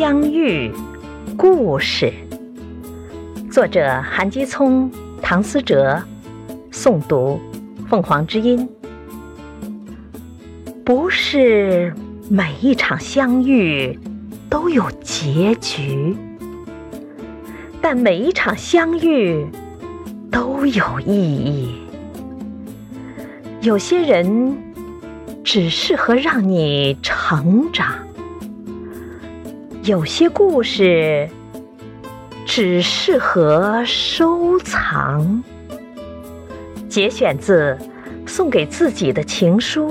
相遇故事，作者韩基聪、唐思哲，诵读凤凰之音。不是每一场相遇都有结局，但每一场相遇都有意义。有些人只适合让你成长。有些故事只适合收藏。节选自《送给自己的情书》。